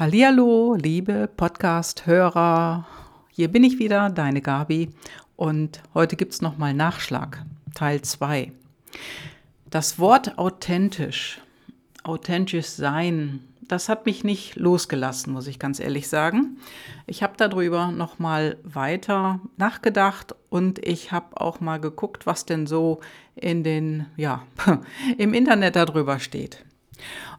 Hallihallo, liebe Podcast-Hörer. Hier bin ich wieder, deine Gabi. Und heute gibt es nochmal Nachschlag, Teil 2. Das Wort authentisch, authentisch sein, das hat mich nicht losgelassen, muss ich ganz ehrlich sagen. Ich habe darüber nochmal weiter nachgedacht und ich habe auch mal geguckt, was denn so in den, ja, im Internet darüber steht.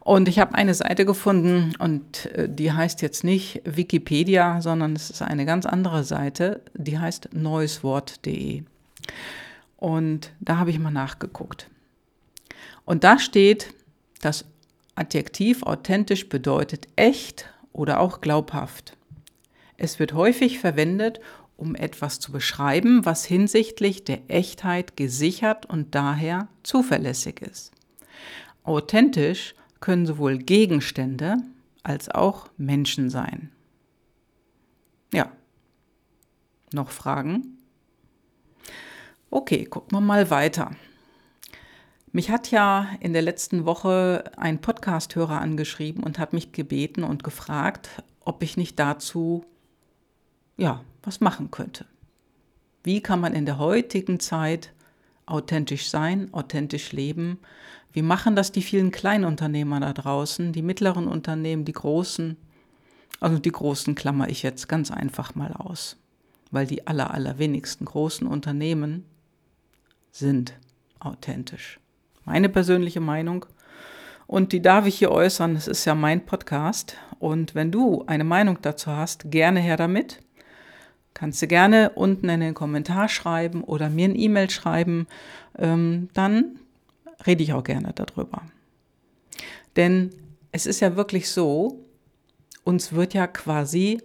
Und ich habe eine Seite gefunden und äh, die heißt jetzt nicht Wikipedia, sondern es ist eine ganz andere Seite, die heißt neueswort.de. Und da habe ich mal nachgeguckt. Und da steht, das Adjektiv authentisch bedeutet echt oder auch glaubhaft. Es wird häufig verwendet, um etwas zu beschreiben, was hinsichtlich der Echtheit gesichert und daher zuverlässig ist. Authentisch können sowohl Gegenstände als auch Menschen sein. Ja. Noch Fragen? Okay, gucken wir mal weiter. Mich hat ja in der letzten Woche ein Podcast-Hörer angeschrieben und hat mich gebeten und gefragt, ob ich nicht dazu ja, was machen könnte. Wie kann man in der heutigen Zeit authentisch sein, authentisch leben? Wie machen das die vielen Kleinunternehmer da draußen, die mittleren Unternehmen, die großen? Also die großen klammer ich jetzt ganz einfach mal aus, weil die aller, allerwenigsten großen Unternehmen sind authentisch. Meine persönliche Meinung. Und die darf ich hier äußern. Es ist ja mein Podcast. Und wenn du eine Meinung dazu hast, gerne her damit. Kannst du gerne unten in den Kommentar schreiben oder mir ein E-Mail schreiben. Ähm, dann rede ich auch gerne darüber. Denn es ist ja wirklich so, uns wird ja quasi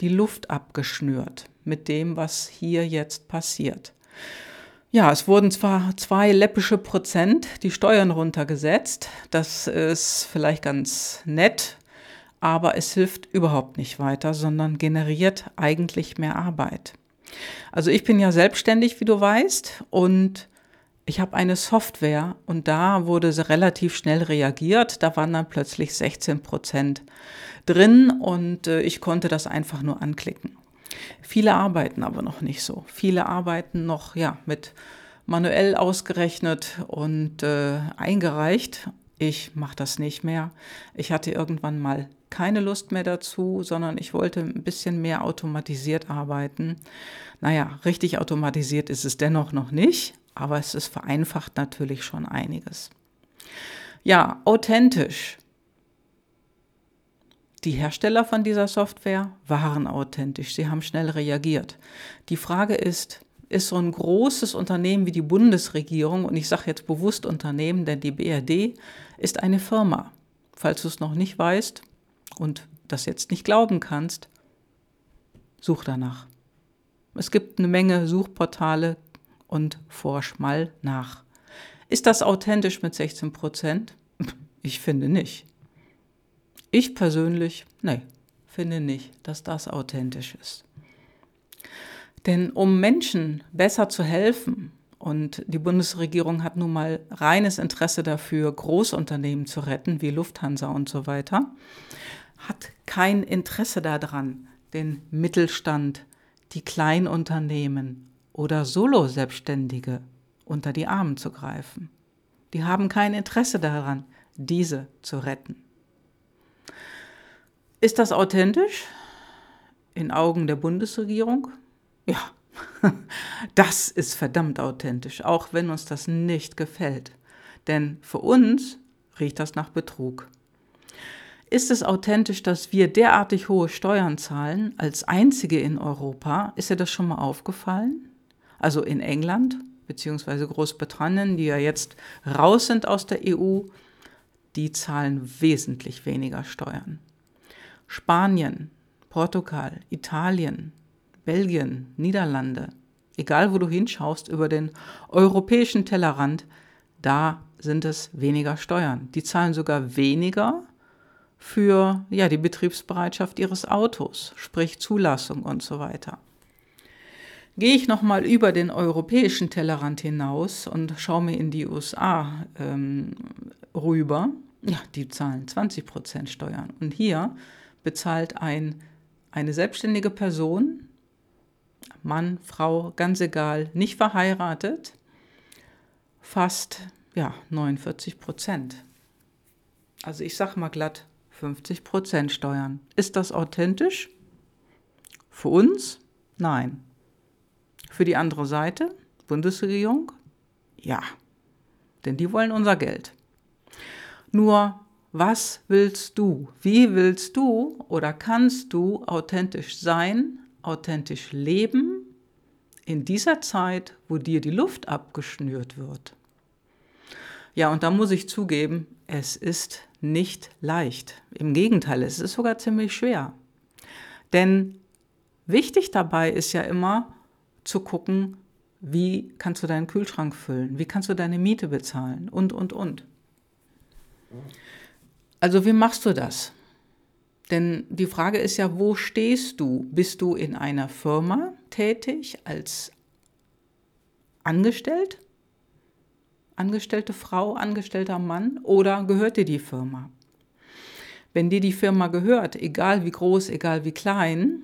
die Luft abgeschnürt mit dem, was hier jetzt passiert. Ja, es wurden zwar zwei läppische Prozent die Steuern runtergesetzt. Das ist vielleicht ganz nett, aber es hilft überhaupt nicht weiter, sondern generiert eigentlich mehr Arbeit. Also ich bin ja selbstständig, wie du weißt, und ich habe eine Software und da wurde relativ schnell reagiert. Da waren dann plötzlich 16 Prozent drin und äh, ich konnte das einfach nur anklicken. Viele arbeiten aber noch nicht so. Viele arbeiten noch ja mit manuell ausgerechnet und äh, eingereicht. Ich mache das nicht mehr. Ich hatte irgendwann mal keine Lust mehr dazu, sondern ich wollte ein bisschen mehr automatisiert arbeiten. Naja, richtig automatisiert ist es dennoch noch nicht, aber es ist vereinfacht natürlich schon einiges. Ja, authentisch. Die Hersteller von dieser Software waren authentisch, sie haben schnell reagiert. Die Frage ist, ist so ein großes Unternehmen wie die Bundesregierung, und ich sage jetzt bewusst Unternehmen, denn die BRD ist eine Firma. Falls du es noch nicht weißt und das jetzt nicht glauben kannst, such danach. Es gibt eine Menge Suchportale, und forsch mal nach. Ist das authentisch mit 16 Prozent? Ich finde nicht. Ich persönlich, nee, finde nicht, dass das authentisch ist. Denn um Menschen besser zu helfen, und die Bundesregierung hat nun mal reines Interesse dafür, Großunternehmen zu retten, wie Lufthansa und so weiter, hat kein Interesse daran, den Mittelstand, die Kleinunternehmen oder Solo-Selbstständige unter die Armen zu greifen. Die haben kein Interesse daran, diese zu retten. Ist das authentisch in Augen der Bundesregierung? Ja, das ist verdammt authentisch, auch wenn uns das nicht gefällt. Denn für uns riecht das nach Betrug. Ist es authentisch, dass wir derartig hohe Steuern zahlen, als einzige in Europa? Ist dir das schon mal aufgefallen? also in England bzw. Großbritannien, die ja jetzt raus sind aus der EU, die zahlen wesentlich weniger Steuern. Spanien, Portugal, Italien, Belgien, Niederlande, egal wo du hinschaust über den europäischen Tellerrand, da sind es weniger Steuern. Die zahlen sogar weniger für ja, die Betriebsbereitschaft ihres Autos, sprich Zulassung und so weiter. Gehe ich nochmal über den europäischen Tellerrand hinaus und schaue mir in die USA ähm, rüber, ja, die zahlen 20 Prozent Steuern. Und hier bezahlt ein, eine selbstständige Person, Mann, Frau, ganz egal, nicht verheiratet, fast ja, 49 Prozent. Also ich sage mal glatt 50 Prozent Steuern. Ist das authentisch? Für uns? Nein. Für die andere Seite, Bundesregierung? Ja. Denn die wollen unser Geld. Nur, was willst du? Wie willst du oder kannst du authentisch sein, authentisch leben in dieser Zeit, wo dir die Luft abgeschnürt wird? Ja, und da muss ich zugeben, es ist nicht leicht. Im Gegenteil, es ist sogar ziemlich schwer. Denn wichtig dabei ist ja immer zu gucken, wie kannst du deinen Kühlschrank füllen, wie kannst du deine Miete bezahlen und, und, und. Also wie machst du das? Denn die Frage ist ja, wo stehst du? Bist du in einer Firma tätig als angestellt? Angestellte Frau, angestellter Mann oder gehört dir die Firma? Wenn dir die Firma gehört, egal wie groß, egal wie klein,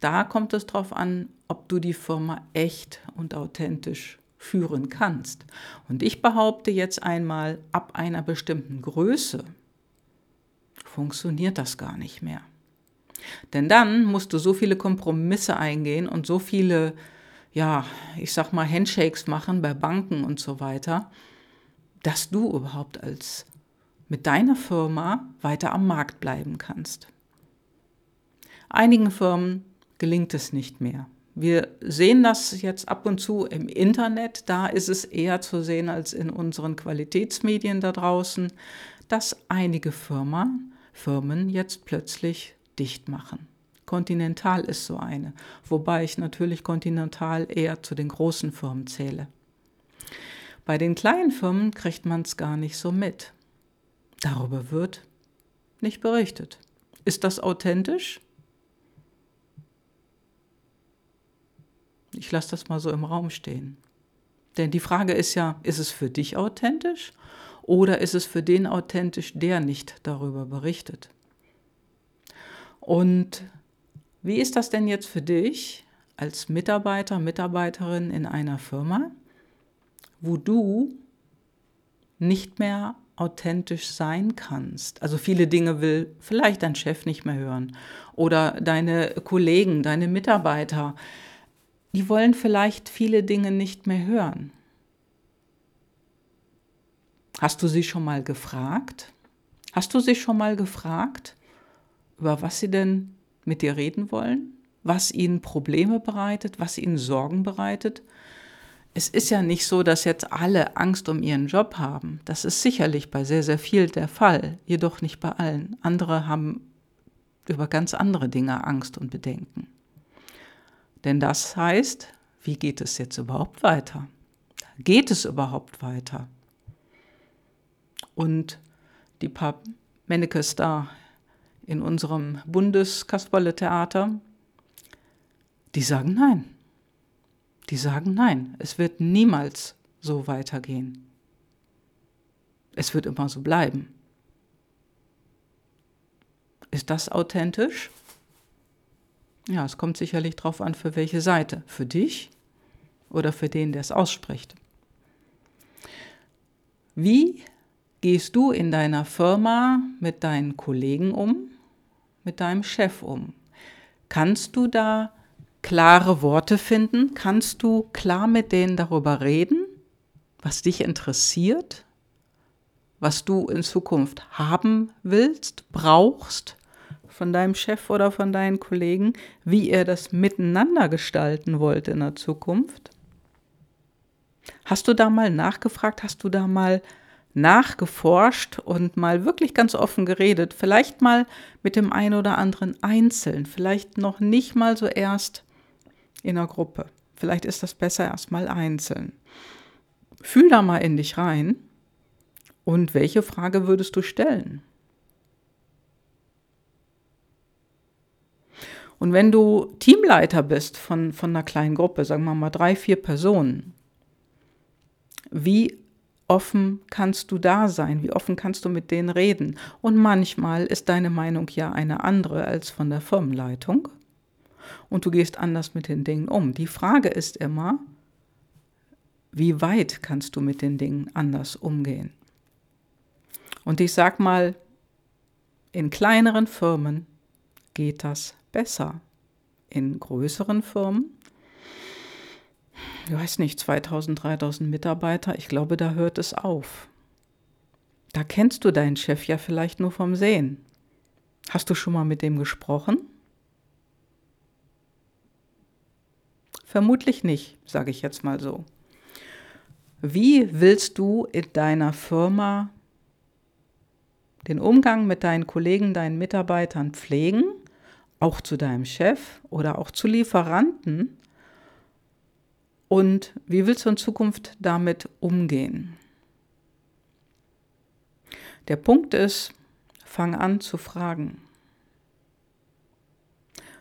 da kommt es darauf an, ob du die Firma echt und authentisch führen kannst. Und ich behaupte jetzt einmal, ab einer bestimmten Größe funktioniert das gar nicht mehr. Denn dann musst du so viele Kompromisse eingehen und so viele, ja, ich sag mal, Handshakes machen bei Banken und so weiter, dass du überhaupt als mit deiner Firma weiter am Markt bleiben kannst. Einigen Firmen gelingt es nicht mehr. Wir sehen das jetzt ab und zu im Internet, da ist es eher zu sehen als in unseren Qualitätsmedien da draußen, dass einige Firmen, Firmen jetzt plötzlich dicht machen. Continental ist so eine, wobei ich natürlich Continental eher zu den großen Firmen zähle. Bei den kleinen Firmen kriegt man es gar nicht so mit. Darüber wird nicht berichtet. Ist das authentisch? Ich lasse das mal so im Raum stehen. Denn die Frage ist ja, ist es für dich authentisch oder ist es für den authentisch, der nicht darüber berichtet? Und wie ist das denn jetzt für dich als Mitarbeiter, Mitarbeiterin in einer Firma, wo du nicht mehr authentisch sein kannst. Also viele Dinge will vielleicht dein Chef nicht mehr hören oder deine Kollegen, deine Mitarbeiter die wollen vielleicht viele Dinge nicht mehr hören. Hast du sie schon mal gefragt? Hast du sie schon mal gefragt, über was sie denn mit dir reden wollen? Was ihnen Probleme bereitet, was ihnen Sorgen bereitet? Es ist ja nicht so, dass jetzt alle Angst um ihren Job haben. Das ist sicherlich bei sehr, sehr vielen der Fall, jedoch nicht bei allen. Andere haben über ganz andere Dinge Angst und Bedenken. Denn das heißt, wie geht es jetzt überhaupt weiter? Geht es überhaupt weiter? Und die paar Mennekes da in unserem Bundeskasperle-Theater, die sagen nein. Die sagen nein, es wird niemals so weitergehen. Es wird immer so bleiben. Ist das authentisch? Ja, es kommt sicherlich darauf an, für welche Seite. Für dich oder für den, der es ausspricht. Wie gehst du in deiner Firma mit deinen Kollegen um, mit deinem Chef um? Kannst du da klare Worte finden? Kannst du klar mit denen darüber reden, was dich interessiert, was du in Zukunft haben willst, brauchst? von deinem Chef oder von deinen Kollegen, wie ihr das miteinander gestalten wollt in der Zukunft? Hast du da mal nachgefragt? Hast du da mal nachgeforscht und mal wirklich ganz offen geredet? Vielleicht mal mit dem einen oder anderen einzeln, vielleicht noch nicht mal so erst in einer Gruppe. Vielleicht ist das besser erstmal einzeln. Fühl da mal in dich rein und welche Frage würdest du stellen? Und wenn du Teamleiter bist von, von einer kleinen Gruppe, sagen wir mal drei, vier Personen, wie offen kannst du da sein? Wie offen kannst du mit denen reden? Und manchmal ist deine Meinung ja eine andere als von der Firmenleitung. Und du gehst anders mit den Dingen um. Die Frage ist immer, wie weit kannst du mit den Dingen anders umgehen? Und ich sag mal, in kleineren Firmen geht das besser. In größeren Firmen ich weiß nicht, 2000, 3000 Mitarbeiter, ich glaube, da hört es auf. Da kennst du deinen Chef ja vielleicht nur vom Sehen. Hast du schon mal mit dem gesprochen? Vermutlich nicht, sage ich jetzt mal so. Wie willst du in deiner Firma den Umgang mit deinen Kollegen, deinen Mitarbeitern pflegen, auch zu deinem Chef oder auch zu Lieferanten, und wie willst du in Zukunft damit umgehen? Der Punkt ist, fang an zu fragen.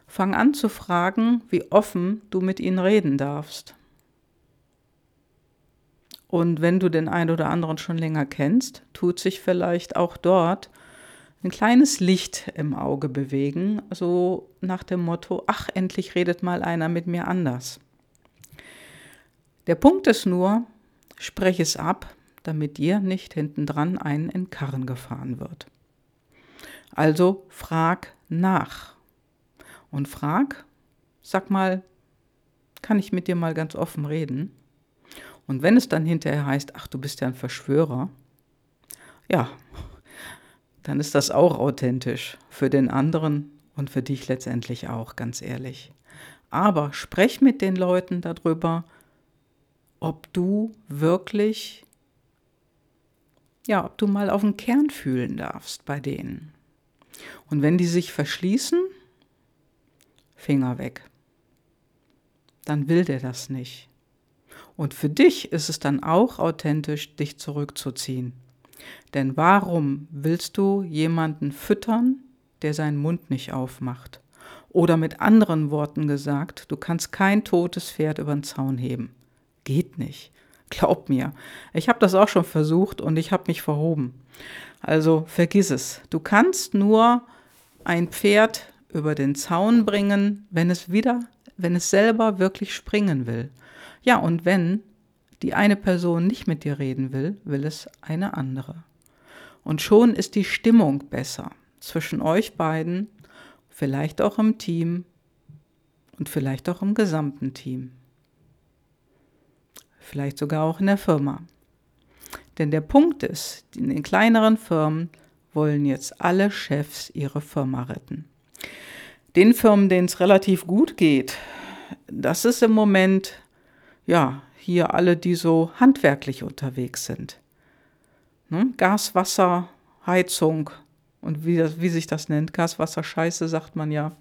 Fang an zu fragen, wie offen du mit ihnen reden darfst. Und wenn du den einen oder anderen schon länger kennst, tut sich vielleicht auch dort ein kleines Licht im Auge bewegen, so nach dem Motto, ach, endlich redet mal einer mit mir anders. Der Punkt ist nur, sprech es ab, damit dir nicht hintendran einen in Karren gefahren wird. Also frag nach. Und frag, sag mal, kann ich mit dir mal ganz offen reden? Und wenn es dann hinterher heißt, ach, du bist ja ein Verschwörer, ja, dann ist das auch authentisch für den anderen und für dich letztendlich auch, ganz ehrlich. Aber sprech mit den Leuten darüber, ob du wirklich, ja, ob du mal auf den Kern fühlen darfst bei denen. Und wenn die sich verschließen, Finger weg. Dann will der das nicht. Und für dich ist es dann auch authentisch, dich zurückzuziehen. Denn warum willst du jemanden füttern, der seinen Mund nicht aufmacht? Oder mit anderen Worten gesagt, du kannst kein totes Pferd über den Zaun heben geht nicht. Glaub mir. Ich habe das auch schon versucht und ich habe mich verhoben. Also vergiss es. Du kannst nur ein Pferd über den Zaun bringen, wenn es wieder, wenn es selber wirklich springen will. Ja, und wenn die eine Person nicht mit dir reden will, will es eine andere. Und schon ist die Stimmung besser zwischen euch beiden, vielleicht auch im Team und vielleicht auch im gesamten Team vielleicht sogar auch in der Firma. Denn der Punkt ist, in den kleineren Firmen wollen jetzt alle Chefs ihre Firma retten. Den Firmen, denen es relativ gut geht, das ist im Moment, ja, hier alle, die so handwerklich unterwegs sind. Ne? Gas, Wasser, Heizung und wie, das, wie sich das nennt, Gas, Wasser, Scheiße, sagt man ja.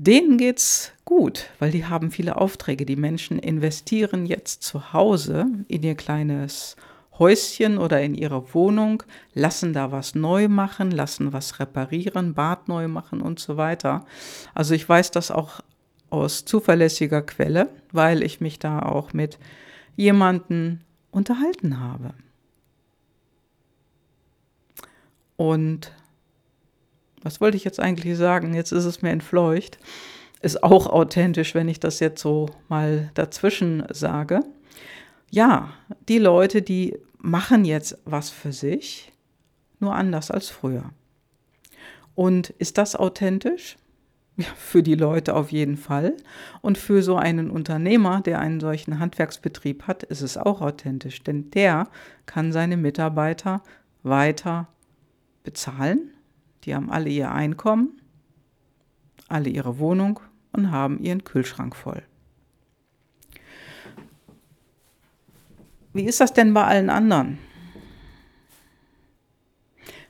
Denen geht's gut, weil die haben viele Aufträge. Die Menschen investieren jetzt zu Hause in ihr kleines Häuschen oder in ihre Wohnung, lassen da was neu machen, lassen was reparieren, Bad neu machen und so weiter. Also ich weiß das auch aus zuverlässiger Quelle, weil ich mich da auch mit jemanden unterhalten habe. Und was wollte ich jetzt eigentlich sagen? Jetzt ist es mir entfleucht. Ist auch authentisch, wenn ich das jetzt so mal dazwischen sage. Ja, die Leute, die machen jetzt was für sich, nur anders als früher. Und ist das authentisch? Ja, für die Leute auf jeden Fall. Und für so einen Unternehmer, der einen solchen Handwerksbetrieb hat, ist es auch authentisch. Denn der kann seine Mitarbeiter weiter bezahlen die haben alle ihr Einkommen, alle ihre Wohnung und haben ihren Kühlschrank voll. Wie ist das denn bei allen anderen?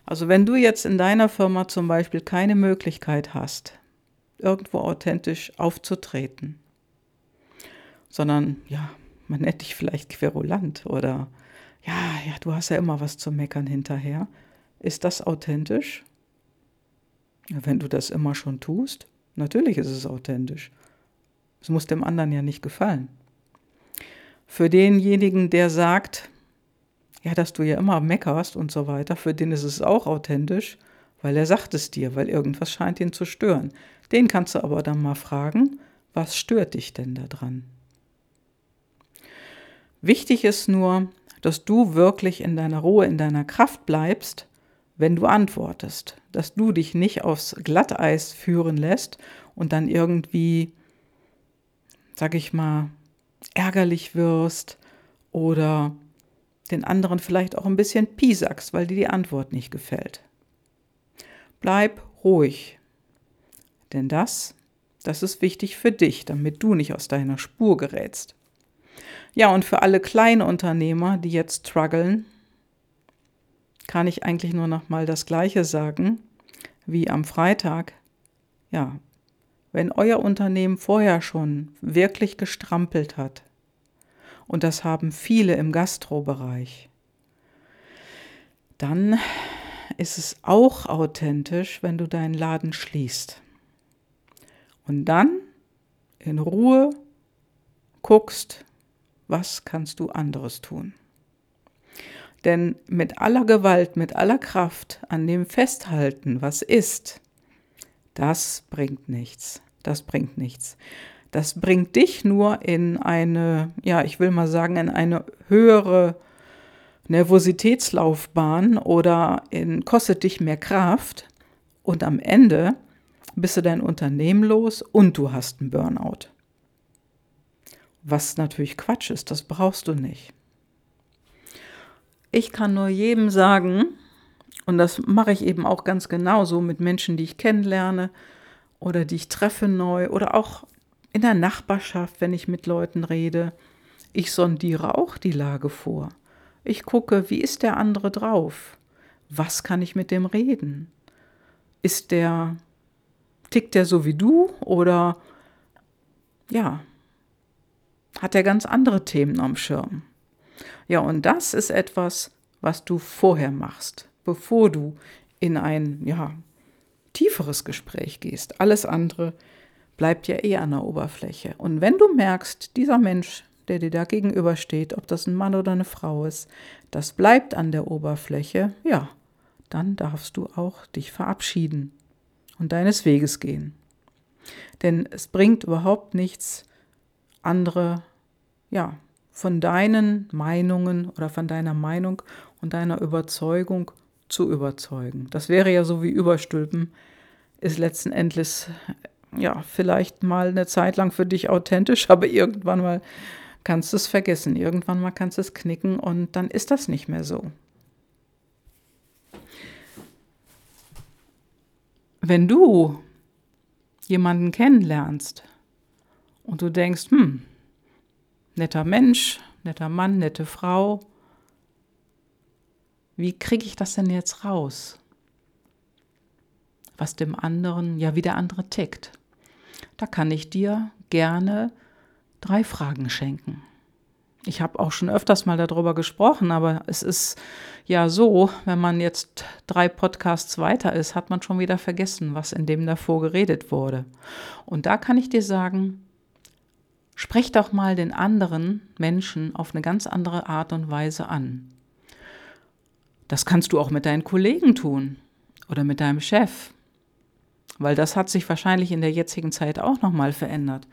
Also wenn du jetzt in deiner Firma zum Beispiel keine Möglichkeit hast, irgendwo authentisch aufzutreten, sondern ja, man nennt dich vielleicht querulant oder ja, ja, du hast ja immer was zu meckern hinterher. Ist das authentisch? Wenn du das immer schon tust, natürlich ist es authentisch. Es muss dem anderen ja nicht gefallen. Für denjenigen, der sagt, ja, dass du ja immer meckerst und so weiter, für den ist es auch authentisch, weil er sagt es dir, weil irgendwas scheint ihn zu stören. Den kannst du aber dann mal fragen, was stört dich denn daran? Wichtig ist nur, dass du wirklich in deiner Ruhe, in deiner Kraft bleibst, wenn du antwortest, dass du dich nicht aufs Glatteis führen lässt und dann irgendwie, sag ich mal, ärgerlich wirst oder den anderen vielleicht auch ein bisschen piesacks, weil dir die Antwort nicht gefällt. Bleib ruhig, denn das, das ist wichtig für dich, damit du nicht aus deiner Spur gerätst. Ja, und für alle Kleinunternehmer, die jetzt strugglen, kann ich eigentlich nur noch mal das Gleiche sagen wie am Freitag. Ja, wenn euer Unternehmen vorher schon wirklich gestrampelt hat, und das haben viele im Gastrobereich, dann ist es auch authentisch, wenn du deinen Laden schließt. Und dann in Ruhe guckst, was kannst du anderes tun. Denn mit aller Gewalt, mit aller Kraft an dem Festhalten, was ist, das bringt nichts. Das bringt nichts. Das bringt dich nur in eine, ja, ich will mal sagen, in eine höhere Nervositätslaufbahn oder in, kostet dich mehr Kraft und am Ende bist du dein Unternehmen los und du hast einen Burnout. Was natürlich Quatsch ist, das brauchst du nicht. Ich kann nur jedem sagen, und das mache ich eben auch ganz genauso mit Menschen, die ich kennenlerne oder die ich treffe neu oder auch in der Nachbarschaft, wenn ich mit Leuten rede. Ich sondiere auch die Lage vor. Ich gucke, wie ist der andere drauf? Was kann ich mit dem reden? Ist der, tickt der so wie du oder ja, hat er ganz andere Themen am Schirm? Ja, und das ist etwas, was du vorher machst, bevor du in ein, ja, tieferes Gespräch gehst. Alles andere bleibt ja eh an der Oberfläche. Und wenn du merkst, dieser Mensch der dir da gegenübersteht, ob das ein Mann oder eine Frau ist, das bleibt an der Oberfläche, ja, dann darfst du auch dich verabschieden und deines Weges gehen. Denn es bringt überhaupt nichts, andere, ja, von deinen Meinungen oder von deiner Meinung und deiner Überzeugung zu überzeugen. Das wäre ja so wie Überstülpen, ist letzten Endes ja vielleicht mal eine Zeit lang für dich authentisch, aber irgendwann mal kannst du es vergessen. Irgendwann mal kannst du es knicken und dann ist das nicht mehr so. Wenn du jemanden kennenlernst und du denkst, hm, netter Mensch, netter Mann, nette Frau, wie kriege ich das denn jetzt raus? Was dem anderen, ja, wie der andere tickt. Da kann ich dir gerne drei Fragen schenken. Ich habe auch schon öfters mal darüber gesprochen, aber es ist ja so, wenn man jetzt drei Podcasts weiter ist, hat man schon wieder vergessen, was in dem davor geredet wurde. Und da kann ich dir sagen, sprech doch mal den anderen Menschen auf eine ganz andere Art und Weise an. Das kannst du auch mit deinen Kollegen tun oder mit deinem Chef, weil das hat sich wahrscheinlich in der jetzigen Zeit auch noch mal verändert.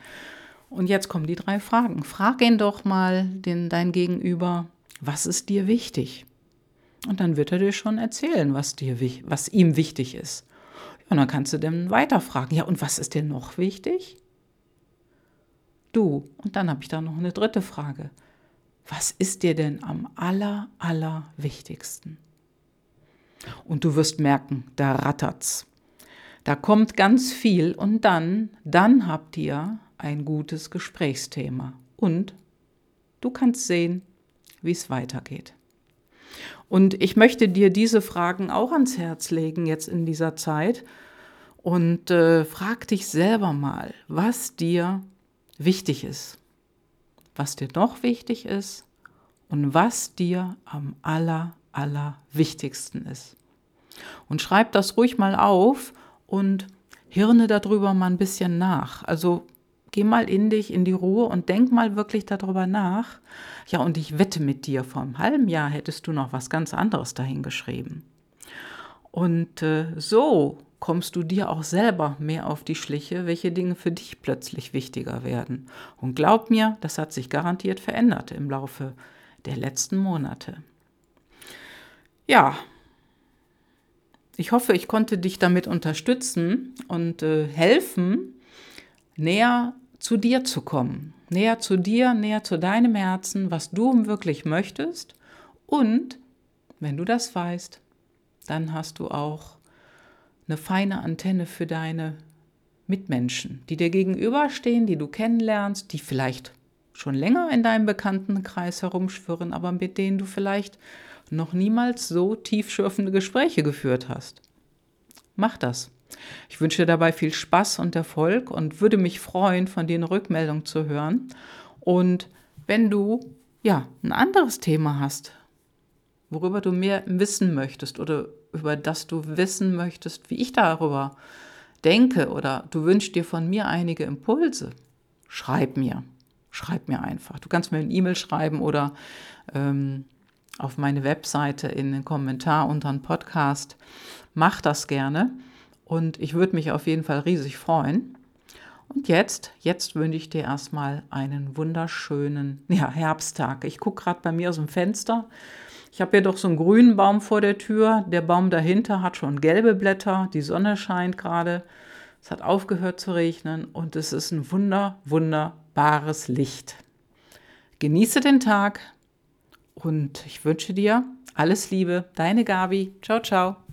Und jetzt kommen die drei Fragen. Frag ihn doch mal, den, dein Gegenüber, was ist dir wichtig? Und dann wird er dir schon erzählen, was, dir, was ihm wichtig ist. Und dann kannst du dann weiter fragen, ja, und was ist dir noch wichtig? Du. Und dann habe ich da noch eine dritte Frage. Was ist dir denn am aller, aller wichtigsten? Und du wirst merken, da rattert's. Da kommt ganz viel und dann, dann habt ihr ein gutes Gesprächsthema und du kannst sehen, wie es weitergeht. Und ich möchte dir diese Fragen auch ans Herz legen jetzt in dieser Zeit und äh, frag dich selber mal, was dir wichtig ist, was dir noch wichtig ist und was dir am aller, aller wichtigsten ist. Und schreib das ruhig mal auf und hirne darüber mal ein bisschen nach. Also geh mal in dich, in die Ruhe und denk mal wirklich darüber nach. Ja, und ich wette mit dir, vor einem halben Jahr hättest du noch was ganz anderes dahingeschrieben. Und äh, so kommst du dir auch selber mehr auf die Schliche, welche Dinge für dich plötzlich wichtiger werden. Und glaub mir, das hat sich garantiert verändert im Laufe der letzten Monate. Ja, ich hoffe, ich konnte dich damit unterstützen und äh, helfen, näher zu dir zu kommen. Näher zu dir, näher zu deinem Herzen, was du wirklich möchtest. Und wenn du das weißt, dann hast du auch eine feine Antenne für deine Mitmenschen, die dir gegenüberstehen, die du kennenlernst, die vielleicht schon länger in deinem Bekanntenkreis herumschwirren, aber mit denen du vielleicht noch niemals so tiefschürfende Gespräche geführt hast. Mach das. Ich wünsche dir dabei viel Spaß und Erfolg und würde mich freuen, von dir eine Rückmeldung zu hören. Und wenn du ja ein anderes Thema hast, worüber du mehr wissen möchtest oder über das du wissen möchtest, wie ich darüber denke oder du wünschst dir von mir einige Impulse, schreib mir. Schreib mir einfach. Du kannst mir eine E-Mail schreiben oder ähm, auf meine Webseite in den Kommentar unter den Podcast. Mach das gerne und ich würde mich auf jeden Fall riesig freuen. Und jetzt, jetzt wünsche ich dir erstmal einen wunderschönen ja, Herbsttag. Ich gucke gerade bei mir aus dem Fenster. Ich habe hier doch so einen grünen Baum vor der Tür. Der Baum dahinter hat schon gelbe Blätter. Die Sonne scheint gerade. Es hat aufgehört zu regnen und es ist ein wunder, wunderbares Licht. Genieße den Tag und ich wünsche dir alles Liebe. Deine Gabi. Ciao, ciao.